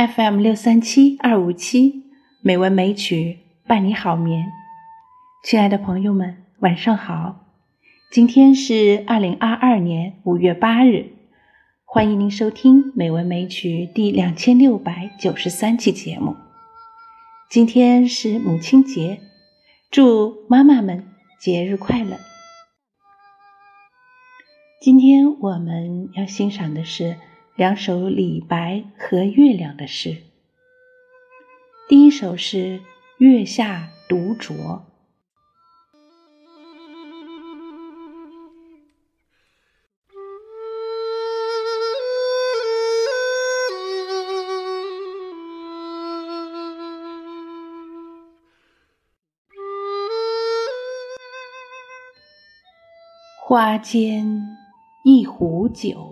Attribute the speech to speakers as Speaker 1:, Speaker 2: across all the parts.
Speaker 1: FM 六三七二五七美文美曲伴你好眠，亲爱的朋友们，晚上好！今天是二零二二年五月八日，欢迎您收听美文美曲第两千六百九十三期节目。今天是母亲节，祝妈妈们节日快乐！今天我们要欣赏的是。两首李白和月亮的诗。第一首是《月下独酌》。花间一壶酒。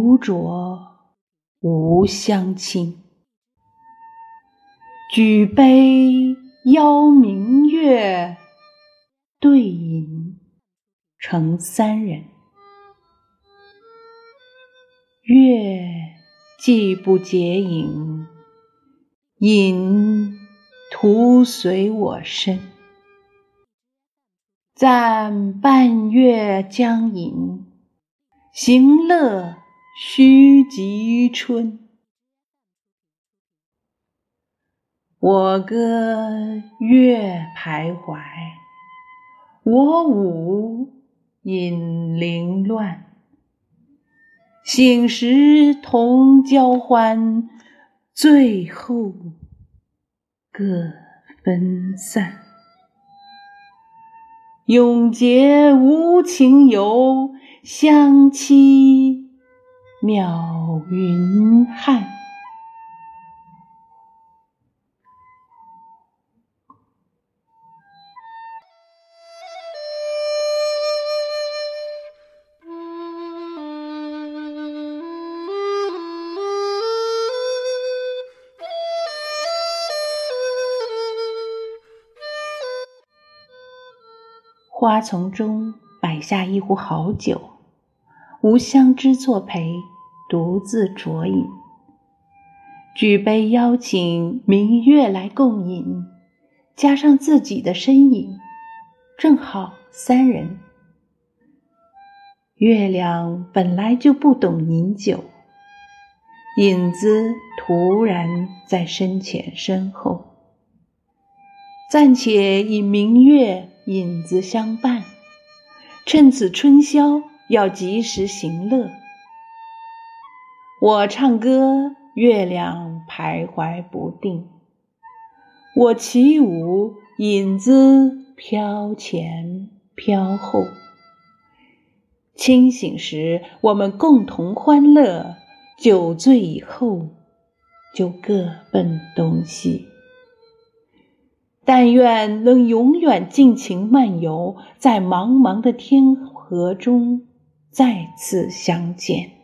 Speaker 1: 独酌无相亲，举杯邀明月，对饮成三人。月既不解饮，饮徒随我身。暂伴月将饮，行乐。须及春，我歌月徘徊，我舞引灵乱。醒时同交欢，醉后各分散。永结无情游，相期。渺云汉，花丛中摆下一壶好酒。无相知作陪，独自酌饮。举杯邀请明月来共饮，加上自己的身影，正好三人。月亮本来就不懂饮酒，影子突然在身前身后，暂且以明月影子相伴，趁此春宵。要及时行乐。我唱歌，月亮徘徊不定；我起舞，影子飘前飘后。清醒时，我们共同欢乐；酒醉以后，就各奔东西。但愿能永远尽情漫游在茫茫的天河中。再次相见。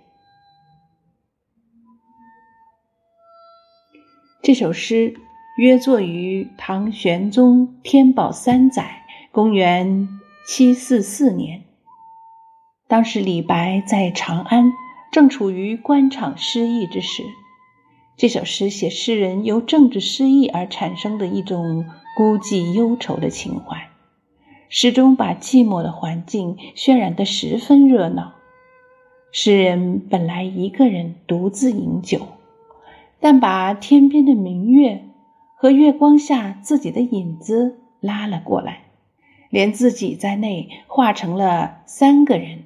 Speaker 1: 这首诗约作于唐玄宗天宝三载（公元744年）。当时李白在长安，正处于官场失意之时。这首诗写诗人由政治失意而产生的一种孤寂忧愁的情怀。诗中把寂寞的环境渲染得十分热闹。诗人本来一个人独自饮酒，但把天边的明月和月光下自己的影子拉了过来，连自己在内化成了三个人，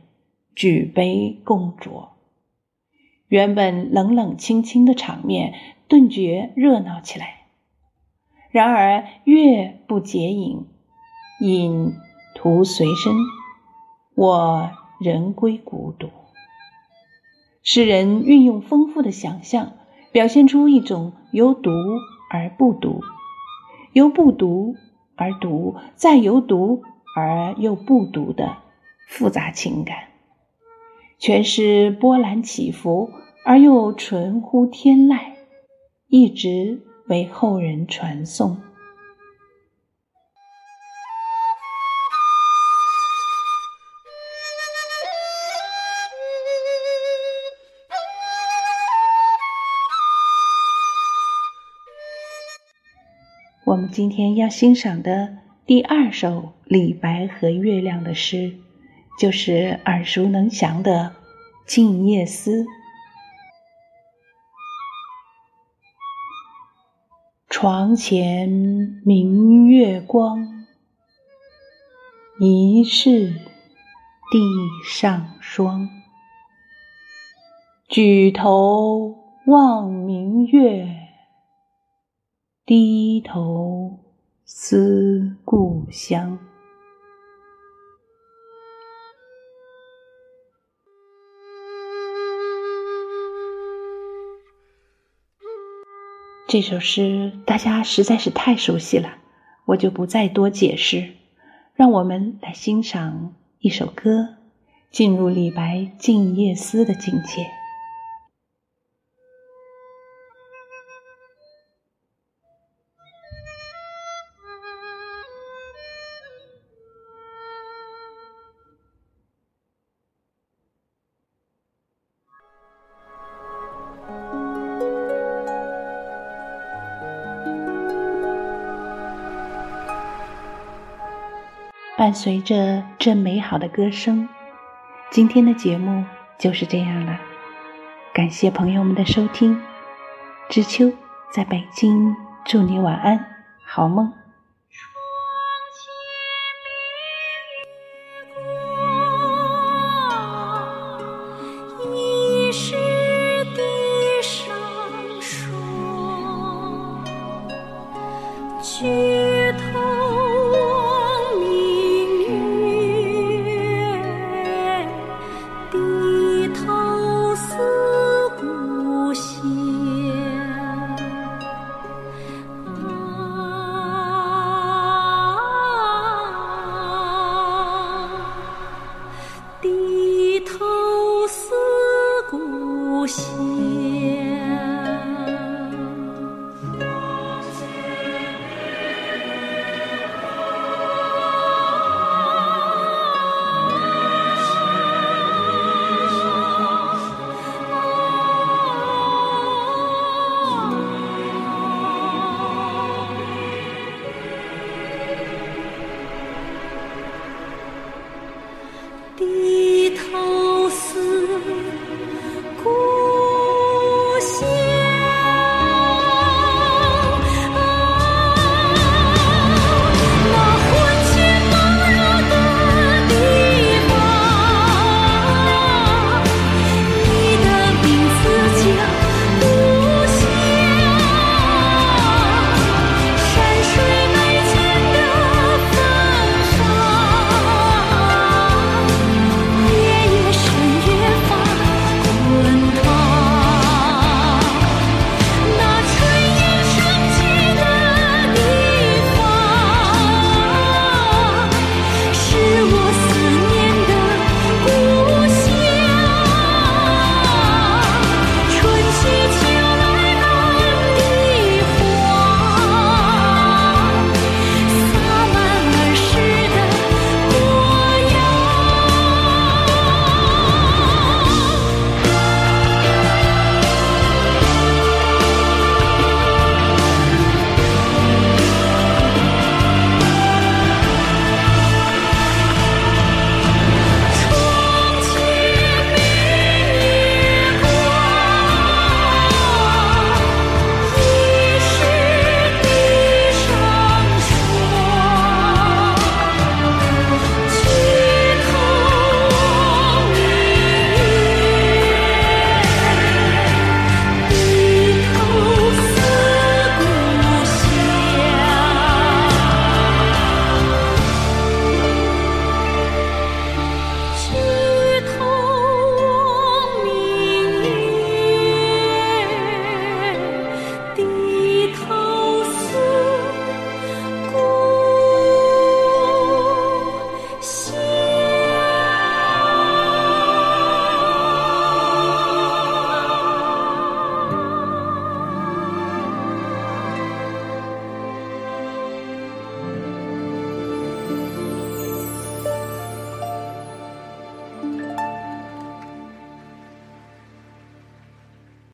Speaker 1: 举杯共酌。原本冷冷清清的场面顿觉热闹起来。然而月不解饮。影徒随身，我人归孤独。诗人运用丰富的想象，表现出一种由读而不读，由不读而读，再由读而又不读的复杂情感。全诗波澜起伏，而又纯乎天籁，一直为后人传颂。我们今天要欣赏的第二首李白和月亮的诗，就是耳熟能详的《静夜思》。床前明月光，疑是地上霜。举头望明月，低头思故乡。这首诗大家实在是太熟悉了，我就不再多解释。让我们来欣赏一首歌，进入李白《静夜思》的境界。伴随着这美好的歌声，今天的节目就是这样了。感谢朋友们的收听，知秋在北京祝你晚安，好梦。